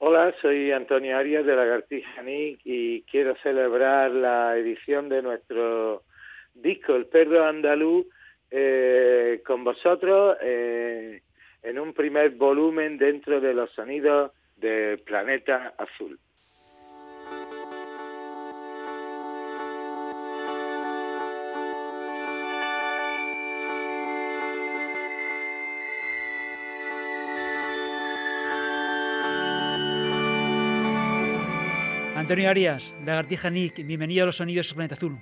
Hola, soy Antonio Arias de Lagartija Nick y quiero celebrar la edición de nuestro disco El Perro Andaluz eh, con vosotros eh, en un primer volumen dentro de los sonidos del planeta azul. Antonio Arias, Lagartija Nick, bienvenido a los sonidos del planeta azul.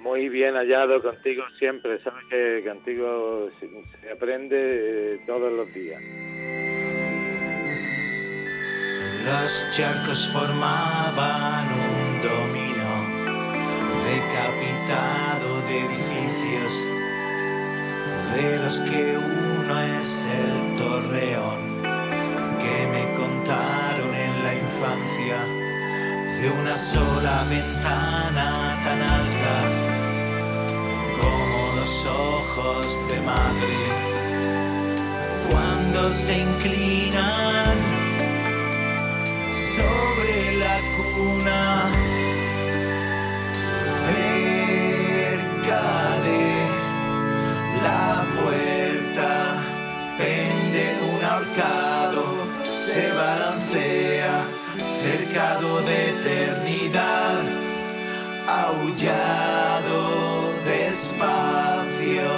Muy bien hallado contigo siempre, sabes que contigo se, aprende eh, todos los días. Los charcos formaban un dominó decapitado de edificios, de los que uno es el torreón que me contaron en la infancia de una sola ventana tan alta como los ojos de madre. Cuando se inclinan sobre la cuna cerca de la puerta pende un ahorcado se balancea cercado de eternidad, aullado despacio.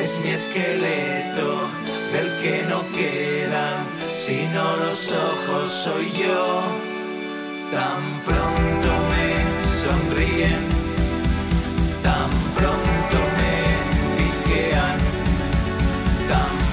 Es mi esqueleto del que no quedan sino los ojos, soy yo. Tan pronto me sonríen, tan pronto me bizquean, tan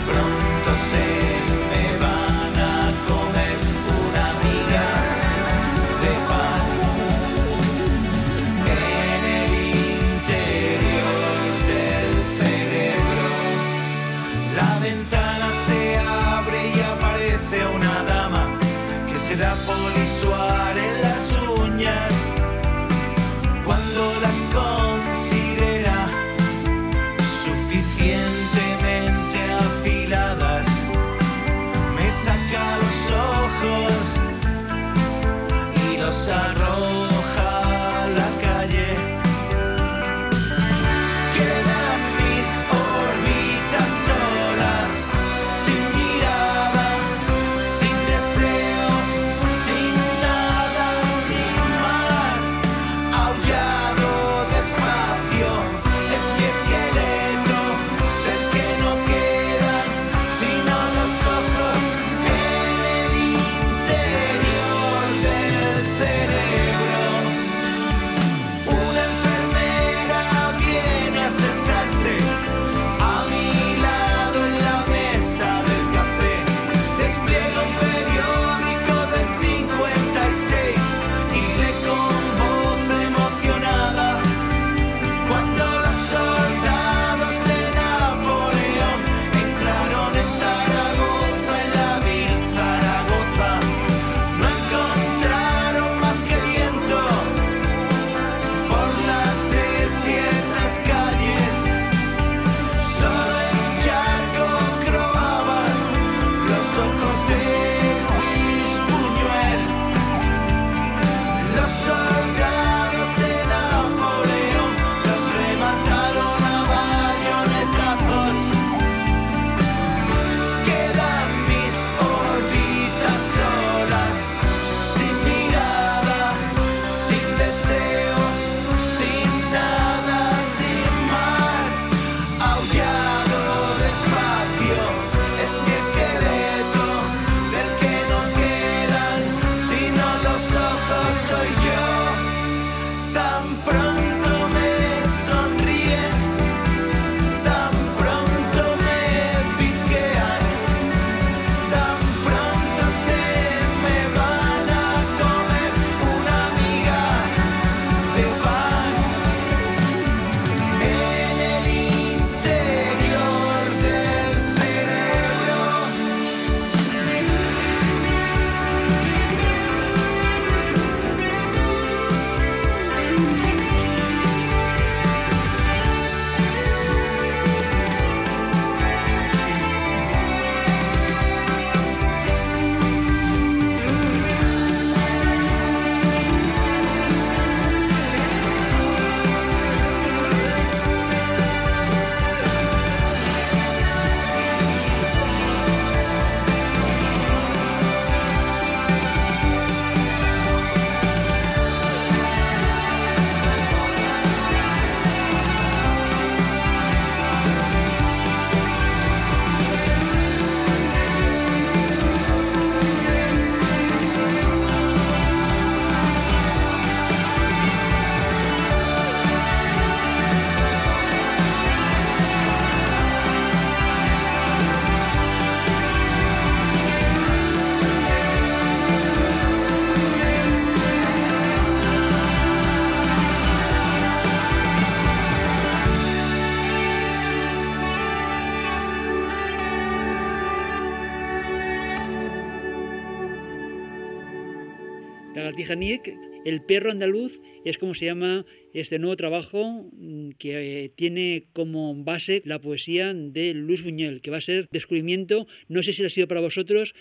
Nick, El perro andaluz, es como se llama este nuevo trabajo mm, que eh, tiene como base la poesía de Luis Buñuel, que va a ser descubrimiento, no sé si lo ha sido para vosotros.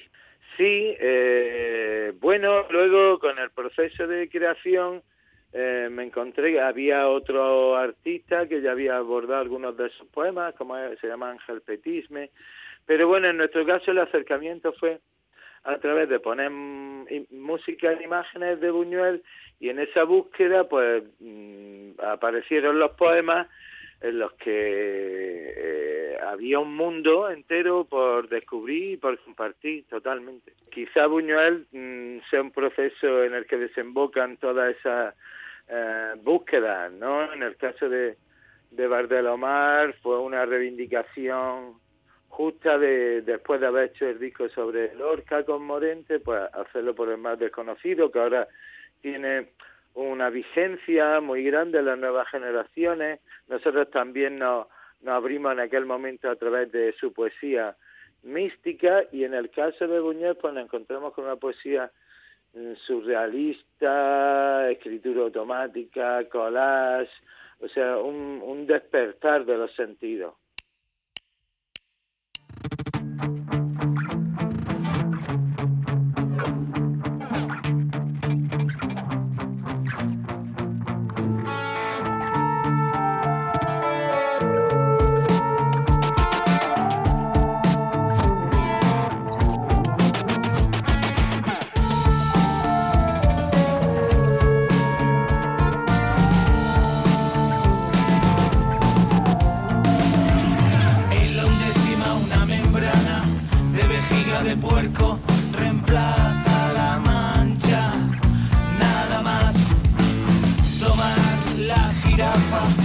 Sí, eh, bueno, luego con el proceso de creación eh, me encontré había otro artista que ya había abordado algunos de sus poemas, como se llama Ángel Petisme, pero bueno, en nuestro caso el acercamiento fue a través de poner música en imágenes de Buñuel y en esa búsqueda pues mm, aparecieron los poemas en los que eh, había un mundo entero por descubrir y por compartir totalmente. Quizá Buñuel mm, sea un proceso en el que desembocan todas esas eh, búsquedas, ¿no? En el caso de, de Bardelomar fue una reivindicación justa de después de haber hecho el disco sobre Lorca con Morente, pues hacerlo por el más desconocido, que ahora tiene una vigencia muy grande en las nuevas generaciones. Nosotros también nos, nos abrimos en aquel momento a través de su poesía mística y en el caso de Buñuel pues nos encontramos con una poesía mm, surrealista, escritura automática, collage, o sea, un, un despertar de los sentidos. Papa.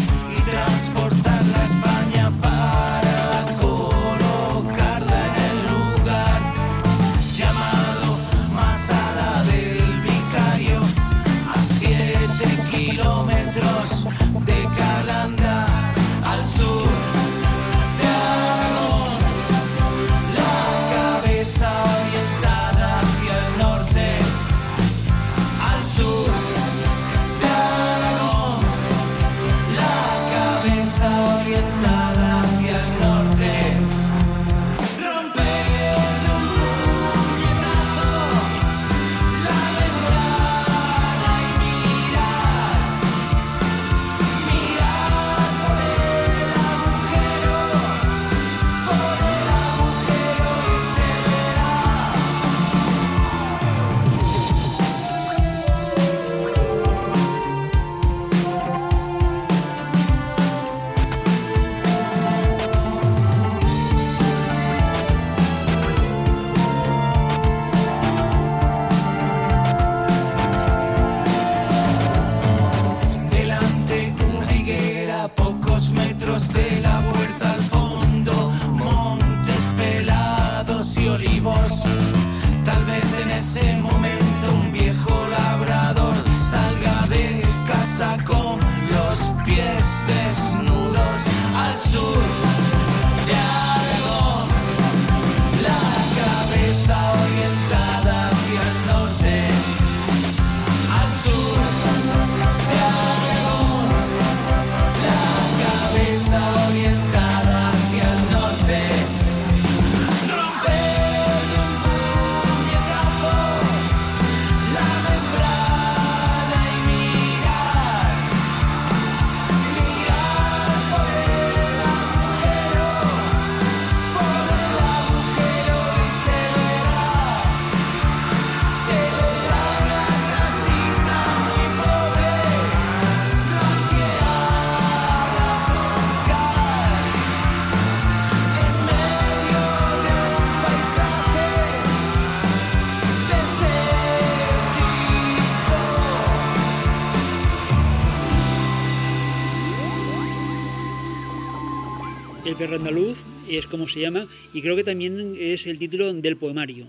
Perro andaluz, es como se llama, y creo que también es el título del poemario.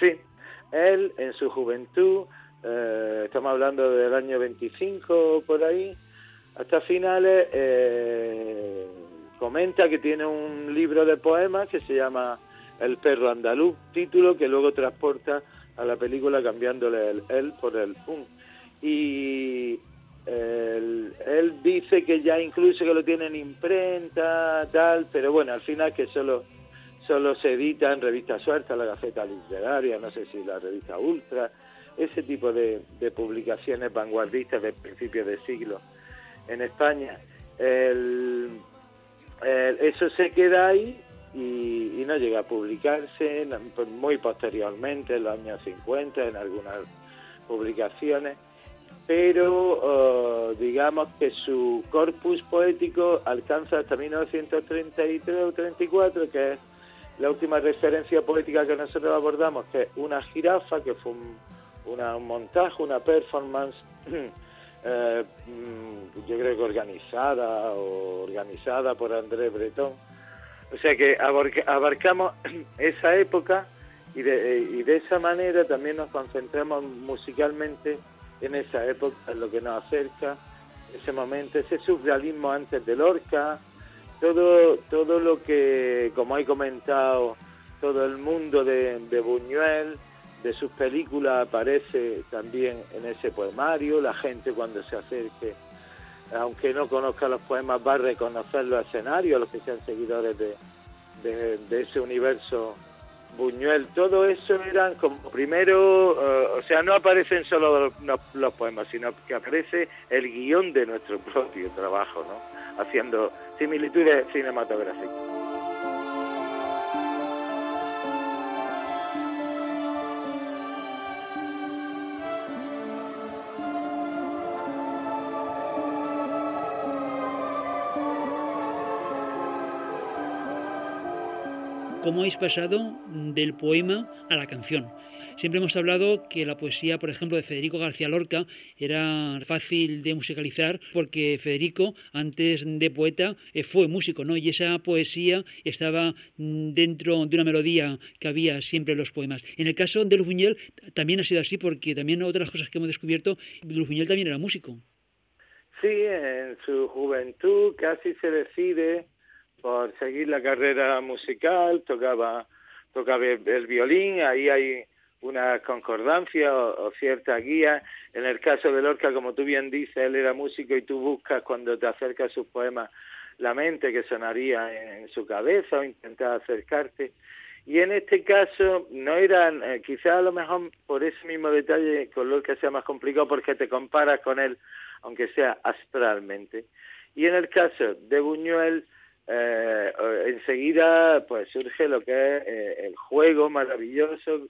Sí, él en su juventud, eh, estamos hablando del año 25 por ahí, hasta finales, eh, comenta que tiene un libro de poemas que se llama El perro andaluz, título que luego transporta a la película cambiándole el él por el un. Y él, dice que ya incluso que lo tiene en imprenta, tal, pero bueno, al final que solo, solo se edita en revista suelta, la Gaceta Literaria, no sé si la revista Ultra, ese tipo de, publicaciones vanguardistas de principios de siglo en España. eso se queda ahí y, no llega a publicarse muy posteriormente, en los años 50, en algunas publicaciones pero eh, digamos que su corpus poético alcanza hasta 1933 o 34, que es la última referencia poética que nosotros abordamos, que es una jirafa, que fue un, montaje, una performance, eh, mm, yo creo que organizada o organizada por Andrés Breton. O sea que abarcamos esa época y de, y de esa manera también nos concentramos musicalmente en esa época, lo que nos acerca, ese momento, ese surrealismo antes de Lorca, todo, todo lo que, como he comentado, todo el mundo de, Buñuel, de sus películas aparece también en ese poemario, la gente cuando se acerque, aunque no conozca los poemas, va a reconocer los escenarios, los que sean seguidores de, de ese universo Buñuel, todo eso eran como primero, eh, o sea, no aparecen solo los, poemas, sino que aparece el guion de nuestro propio trabajo, ¿no? Haciendo similitudes cinematográficas. Cómo habéis pasado del poema a la canción. Siempre hemos hablado que la poesía, por ejemplo, de Federico García Lorca era fácil de musicalizar porque Federico, antes de poeta, eh, fue músico, ¿no? Y esa poesía estaba dentro de una melodía que había siempre en los poemas. En el caso de Luis Buñuel también ha sido así porque también otras cosas que hemos descubierto, Luis Buñuel también era músico. Sí, en su juventud casi se decide por seguir la carrera musical, tocaba, tocaba el violín, ahí hay una concordancia o, cierta guía. En el caso de Lorca, como tú bien dices, él era músico y tú buscas cuando te acercas sus poemas la mente que sonaría en, su cabeza o intentas acercarte. Y en este caso no eran, eh, quizás a lo mejor por ese mismo detalle con Lorca sea más complicado porque te comparas con él, aunque sea astralmente. Y en el caso de Buñuel, eh, enseguida pues surge lo que es eh, el juego maravilloso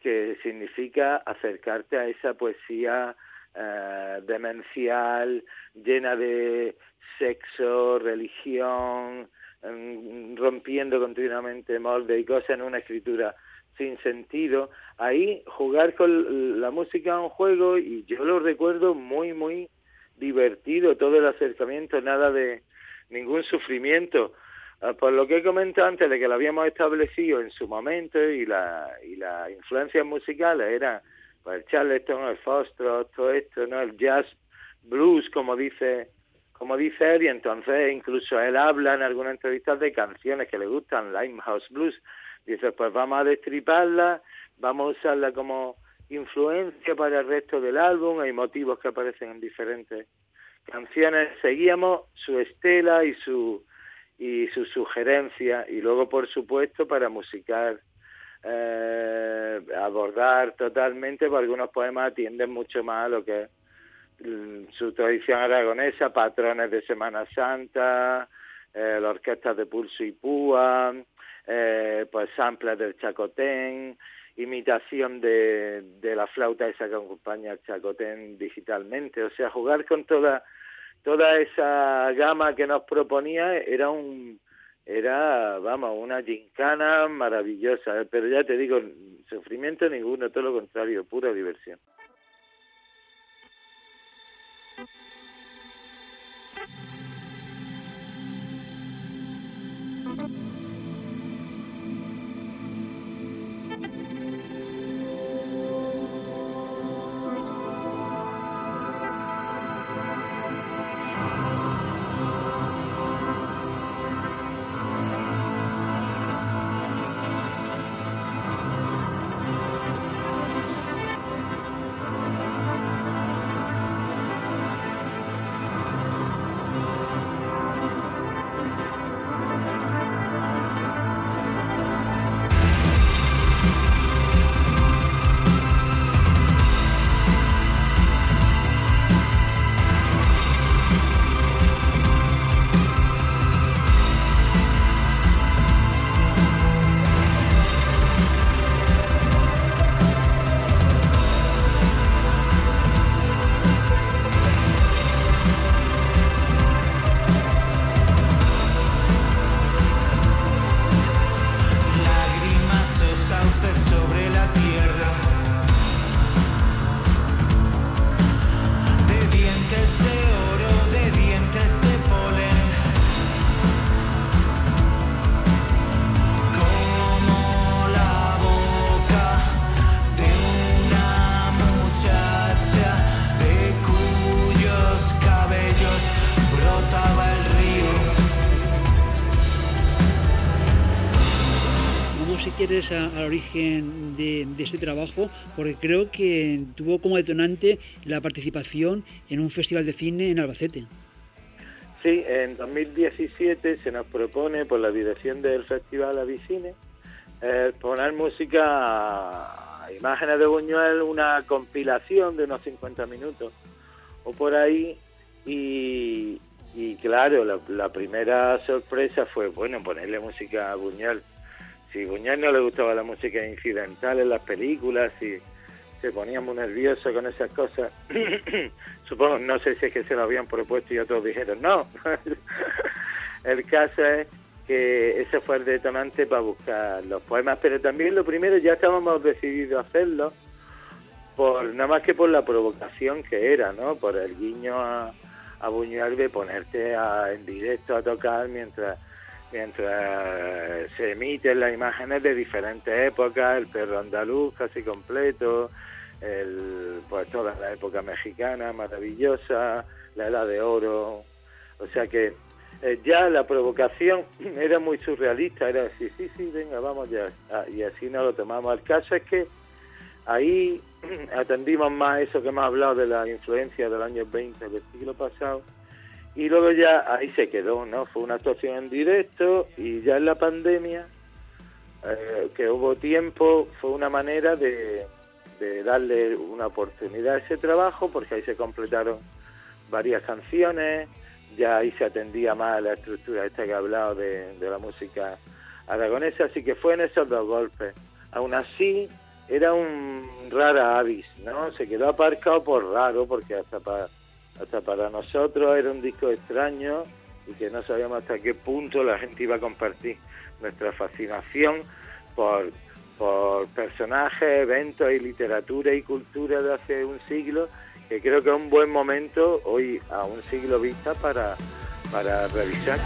que significa acercarte a esa poesía eh, demencial, llena de sexo, religión, rompiendo continuamente molde y cosas en una escritura sin sentido. Ahí jugar con la música es un juego y yo lo recuerdo muy, muy divertido, todo el acercamiento, nada de ningún sufrimiento. Ah, por lo que he comentado antes de que lo habíamos establecido en su momento y la y las influencias musicales eran pues, el Charleston, el Foster, todo esto, ¿no? El jazz, blues, como dice como dice él, y entonces incluso él habla en algunas entrevistas de canciones que le gustan, Limehouse Blues. Dice, pues vamos a destriparla, vamos a usarla como influencia para el resto del álbum, hay motivos que aparecen en diferentes canciones, seguíamos su estela y su y su sugerencia y luego por supuesto para musicar eh, abordar totalmente porque algunos poemas atienden mucho más a lo que es mm, su tradición aragonesa, patrones de Semana Santa, eh, la orquesta de pulso y púa, eh, pues samples del chacotén, imitación de, de la flauta esa que acompaña al chacotén digitalmente. O sea, jugar con toda, toda esa gama que nos proponía era un era, vamos, una gincana maravillosa, pero ya te digo, sufrimiento ninguno, todo lo contrario, pura diversión. Al origen de, este trabajo, porque creo que tuvo como detonante la participación en un festival de cine en Albacete. Sí, en 2017 se nos propone por la dirección del Festival Avicine eh, poner música a imágenes de Buñuel, una compilación de unos 50 minutos o por ahí y, claro, la, primera sorpresa fue, bueno, ponerle música a Buñuel. Si a Buñuel no le gustaba la música incidental en las películas, y se ponía muy nervioso con esas cosas. Supongo, no sé si es que se lo habían propuesto y otros dijeron no. el caso es que ese fue el detonante para buscar los poemas, pero también lo primero ya estábamos decididos a hacerlo, por nada más que por la provocación que era, ¿no? Por el guiño a, a Buñuel de ponerte en directo a tocar mientras mientras se emiten las imágenes de diferentes épocas, el perro andaluz casi completo, el, pues toda la época mexicana maravillosa, la edad de oro, o sea que eh, ya la provocación era muy surrealista, era decir, sí, sí, venga, vamos ya, ah, y así no lo tomamos. El caso es que ahí atendimos más eso que hemos hablado de la influencia del año 20 del siglo pasado, y luego ya ahí se quedó, ¿no? Fue una actuación en directo y ya en la pandemia, eh, que hubo tiempo, fue una manera de, de darle una oportunidad a ese trabajo, porque ahí se completaron varias canciones, ya ahí se atendía más a la estructura esta que he hablado de, la música aragonesa, así que fue en esos dos golpes. Aún así, era un rara avis, ¿no? Se quedó aparcado por raro, porque hasta para, hasta para nosotros era un disco extraño y que no sabíamos hasta qué punto la gente iba a compartir nuestra fascinación por, por personajes, eventos y literatura y cultura de hace un siglo que creo que es un buen momento hoy a un siglo vista para, para revisar.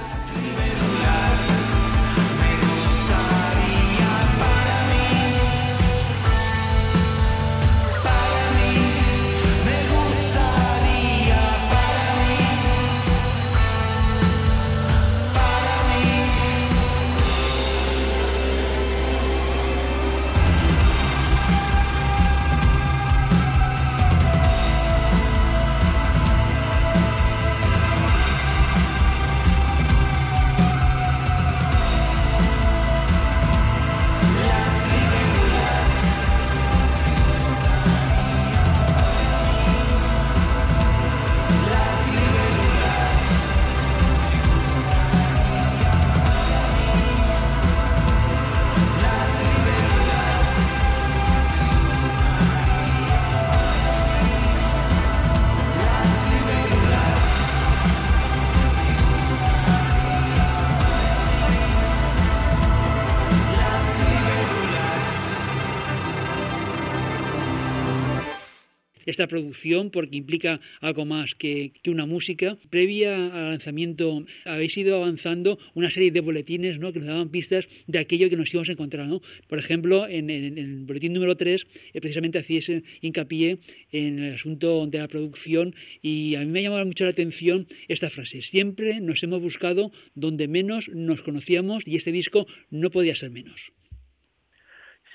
Esta producción porque implica algo más que, una música. Previa al lanzamiento habéis ido avanzando una serie de boletines ¿no? que nos daban pistas de aquello que nos íbamos a encontrar. ¿no? Por ejemplo, en, el boletín número 3 eh, precisamente hacíais hincapié en el asunto de la producción y a mí me ha llamado mucho la atención esta frase. Siempre nos hemos buscado donde menos nos conocíamos y este disco no podía ser menos.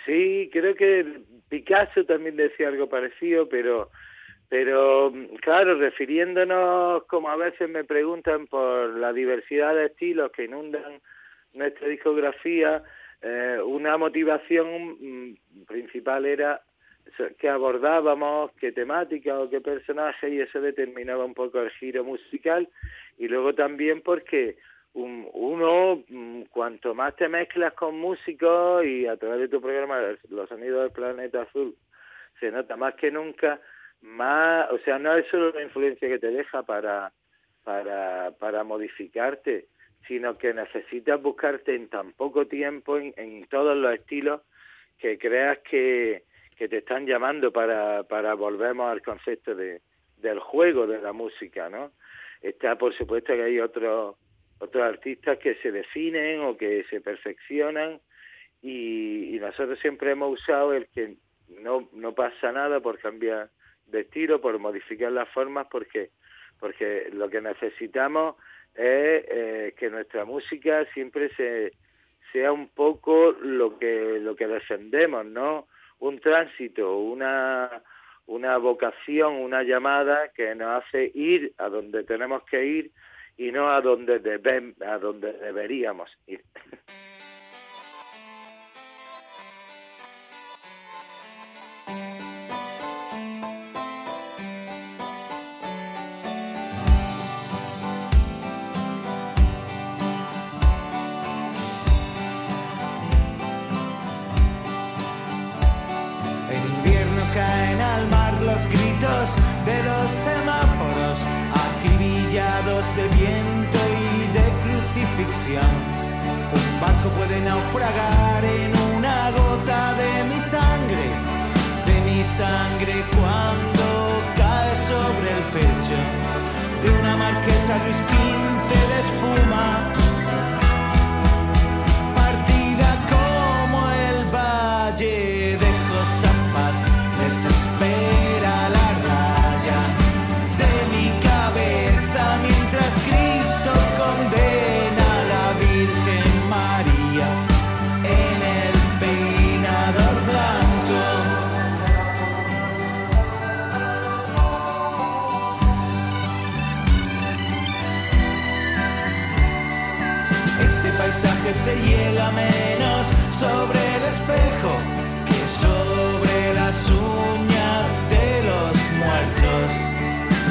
Sí, creo que Picasso también decía algo parecido, pero pero claro, refiriéndonos, como a veces me preguntan por la diversidad de estilos que inundan nuestra discografía, eh, una motivación mm, principal era que abordábamos, qué temática o qué personaje, y eso determinaba un poco el giro musical, y luego también porque uno, mm, cuanto más te mezclas con músicos y a través de tu programa Los Sonidos del Planeta Azul, se nota más que nunca, más, o sea, no es solo la influencia que te deja para, para, para modificarte, sino que necesitas buscarte en tan poco tiempo, en, en todos los estilos, que creas que, que te están llamando para, para volvemos al concepto de, del juego de la música, ¿no? Está, por supuesto, que hay otros otros artistas que se definen o que se perfeccionan y, nosotros siempre hemos usado el que no, no pasa nada por cambiar de estilo, por modificar las formas, porque, porque lo que necesitamos es eh, que nuestra música siempre se, sea un poco lo que lo que defendemos, ¿no? Un tránsito, una una vocación, una llamada que nos hace ir a donde tenemos que ir y no a donde deben, a donde deberíamos ir. barco puede naufragar en una gota de mi sangre, de mi sangre cuando cae sobre el pecho de una marquesa Luis XV de espuma. Sobre el espejo que sobre las uñas de los muertos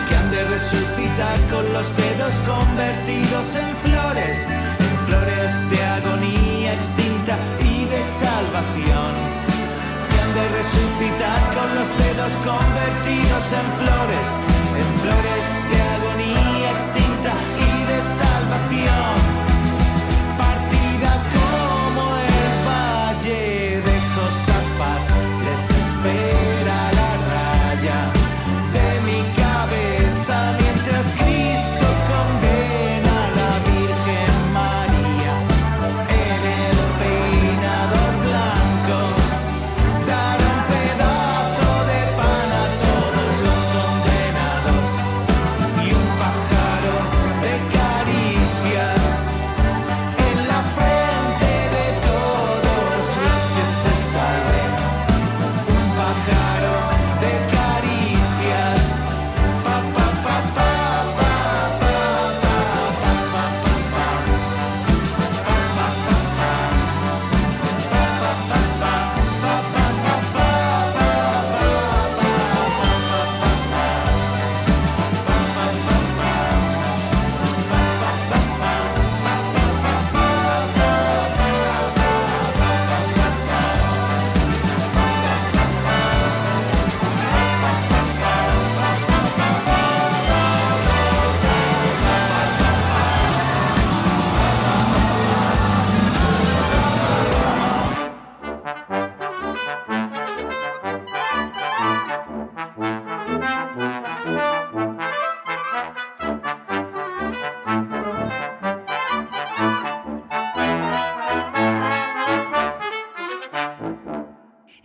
que han de resucitar con los dedos convertidos en flores, en flores de agonía extinta y de salvación que han de resucitar con los dedos convertidos en flores, en flores de agonía extinta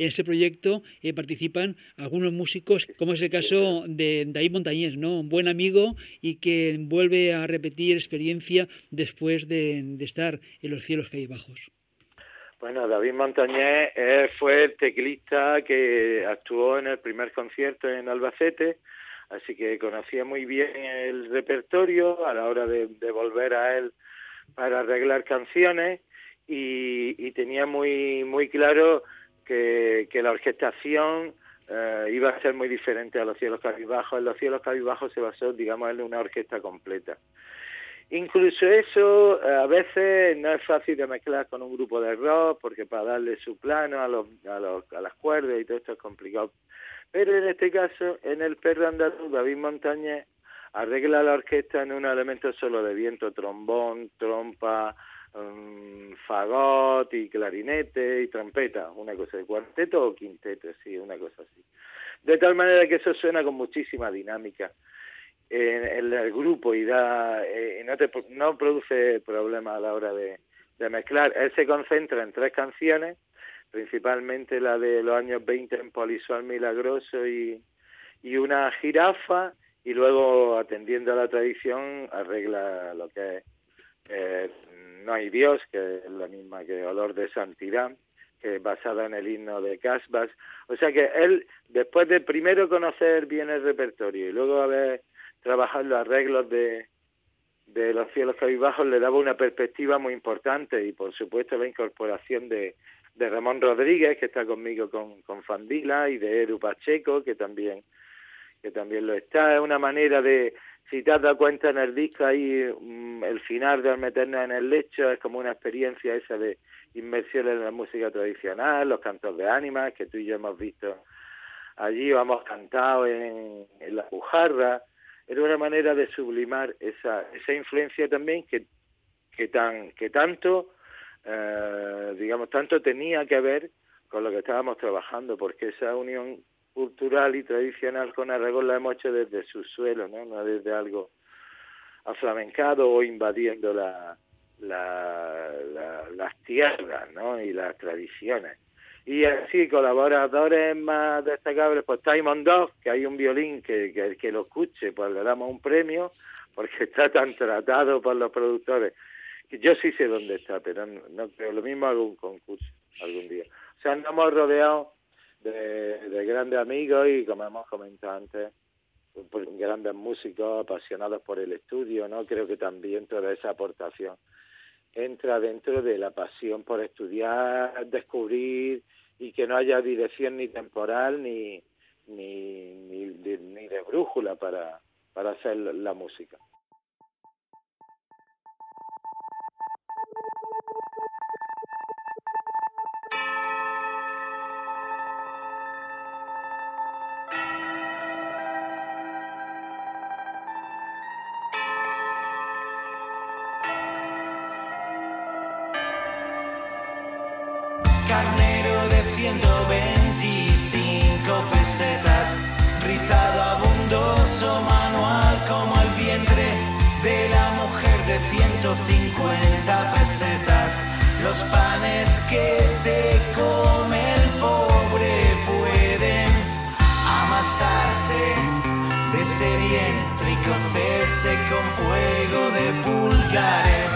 ese proyecto eh, participan algunos músicos, como es el caso de David Montañés, ¿no? un buen amigo y que vuelve a repetir experiencia después de, estar en los cielos que hay bajos. Bueno, David Montañés fue el teclista que actuó en el primer concierto en Albacete, así que conocía muy bien el repertorio a la hora de, volver a él para arreglar canciones y, y tenía muy muy claro que, la orquestación eh, iba a ser muy diferente a los cielos cabizbajos. En los cielos cabizbajos se basó, digamos, en una orquesta completa. Incluso eso eh, a veces no es fácil de mezclar con un grupo de rock porque para darle su plano a, los, a, los, a las cuerdas y todo esto es complicado. Pero en este caso, en el perro andaluz, David Montañez arregla la orquesta en un elemento solo de viento, trombón, trompa, um, fagot y clarinete y trompeta, una cosa de cuarteto o quinteto, sí, una cosa así. De tal manera que eso suena con muchísima dinámica en, el grupo y da eh, no, te, no produce problema a la hora de, de mezclar. Él se concentra en tres canciones, principalmente la de los años 20 en Polisual Milagroso y, y una jirafa, y luego, atendiendo a la tradición, arregla lo que es eh, No hay Dios, que es la misma que Olor de Santidad, que basada en el himno de Casbas. O sea que él, después de primero conocer bien el repertorio y luego haber trabajado los arreglos de, de los cielos cabizbajos, le daba una perspectiva muy importante y por supuesto la incorporación de, de Ramón Rodríguez, que está conmigo con, con Fandila, y de Eru Pacheco, que también, que también lo está. Es una manera de, si te has dado cuenta en el disco ahí, mm, el final de meternos en el lecho es como una experiencia esa de inmersión en la música tradicional, los cantos de ánimas que tú y yo hemos visto allí, o hemos cantado en, en la bujarra, era una manera de sublimar esa, esa influencia también que, que, tan, que tanto, eh, digamos, tanto tenía que ver con lo que estábamos trabajando, porque esa unión cultural y tradicional con Aragón la hemos hecho desde su suelo, ¿no? No desde algo aflamencado o invadiendo la, la, las tierras, ¿no? Y las tradiciones. Y así, colaboradores más destacables, pues Timon Dog, que hay un violín que, que que lo escuche, pues le damos un premio, porque está tan tratado por los productores. Yo sí sé dónde está, pero no, no creo. Lo mismo hago un concurso algún día. O sea, andamos rodeados de, de grandes amigos y, como hemos comentado antes, grandes músicos apasionados por el estudio, ¿no? Creo que también toda esa aportación entra dentro de la pasión por estudiar, descubrir y que no haya dirección ni temporal ni ni, ni, ni de brújula para, para hacer la música. Carnero de 125 pesetas, rizado abundoso manual como el vientre de la mujer de 150 pesetas. Los panes que se come el pobre pueden amasarse de ese vientre y cocerse con fuego de pulgares.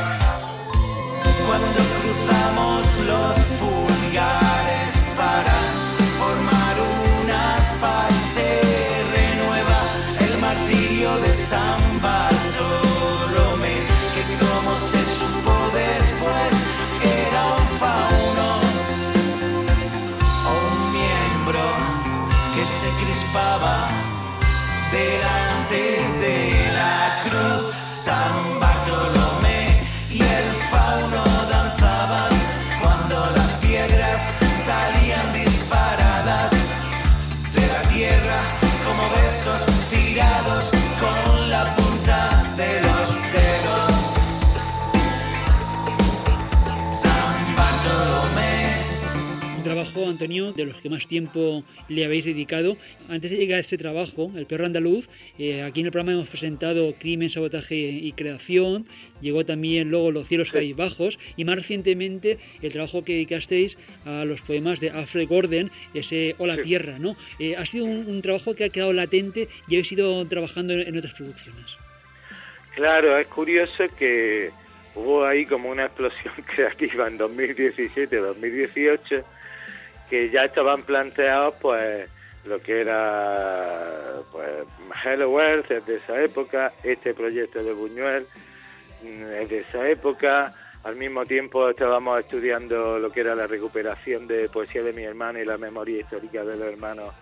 Cuando cruzamos los pulgares para formar unas paz se renueva el martirio de San Bartolomé, que como se supo después era un fauno o un miembro que se crispaba delante de la cruz. San Bartolomé como Antonio, de los que más tiempo le habéis dedicado. Antes de llegar a este trabajo, El perro andaluz, eh, aquí en el programa hemos presentado Crimen, Sabotaje y Creación, llegó también luego Los cielos Sí. bajos y más recientemente el trabajo que dedicasteis a los poemas de Alfred Gordon, ese Hola Sí. Tierra, ¿no? Eh, ha sido un, un trabajo que ha quedado latente y habéis ido trabajando en, en otras producciones. Claro, es curioso que hubo ahí como una explosión creativa en 2017-2018 que ya estaban planteados pues lo que era pues Hello Earth es de esa época, este proyecto de Buñuel mm, es de esa época, al mismo tiempo estábamos estudiando lo que era la recuperación de poesía de mi hermano y la memoria histórica de los hermanos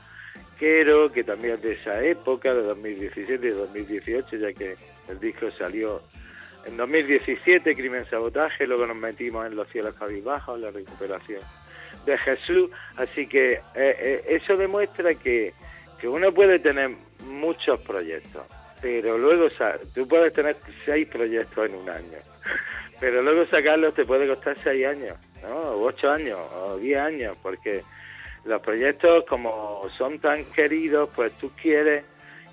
Quero, que también es de esa época, de 2017 y 2018, ya que el disco salió en 2017, Crimen Sabotaje, luego nos metimos en Los cielos cabizbajos, la recuperación de Jesús, así que eh, eh, eso demuestra que, que uno puede tener muchos proyectos, pero luego tú puedes tener seis proyectos en un año, pero luego sacarlos te puede costar seis años, ¿no? O ocho años, o diez años, porque los proyectos como son tan queridos, pues tú quieres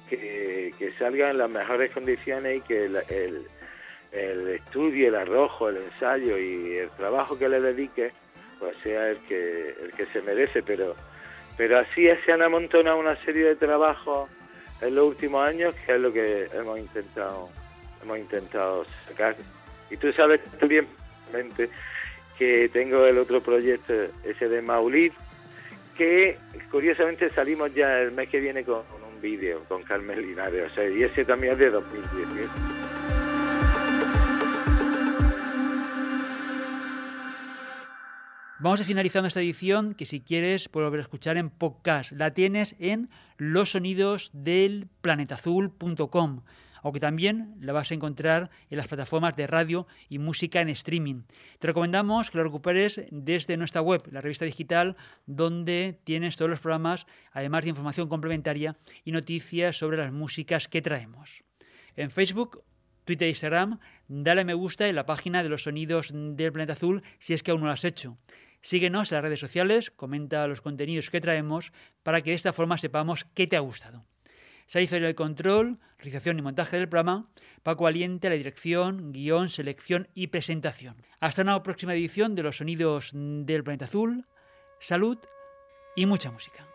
que, que salgan en las mejores condiciones y que el, el, el estudio, el arrojo, el ensayo y el trabajo que le dediques, pues sea el que, el que se merece, pero pero así se han amontonado una serie de trabajos en los últimos años que es lo que hemos intentado hemos intentado sacar Y tú sabes también que tengo el otro proyecto, ese de Maulid, que curiosamente salimos ya el mes que viene con, un vídeo con Carmen Linares, o sea, y ese también es de 2010. Vamos a finalizando esta edición que si quieres puedes volver a escuchar en podcast. La tienes en losonidosdelplanetazul.com aunque también la vas a encontrar en las plataformas de radio y música en streaming. Te recomendamos que lo recuperes desde nuestra web, la revista digital, donde tienes todos los programas, además de información complementaria y noticias sobre las músicas que traemos. En Facebook Twitter e Instagram, dale a me gusta en la página de los sonidos del planeta azul si es que aún no lo has hecho. Síguenos en las redes sociales, comenta los contenidos que traemos para que de esta forma sepamos qué te ha gustado. Se hizo el control, realización y montaje del programa, Paco Aliente la dirección, guion, selección y presentación. Hasta una próxima edición de los sonidos del planeta azul, salud y mucha música.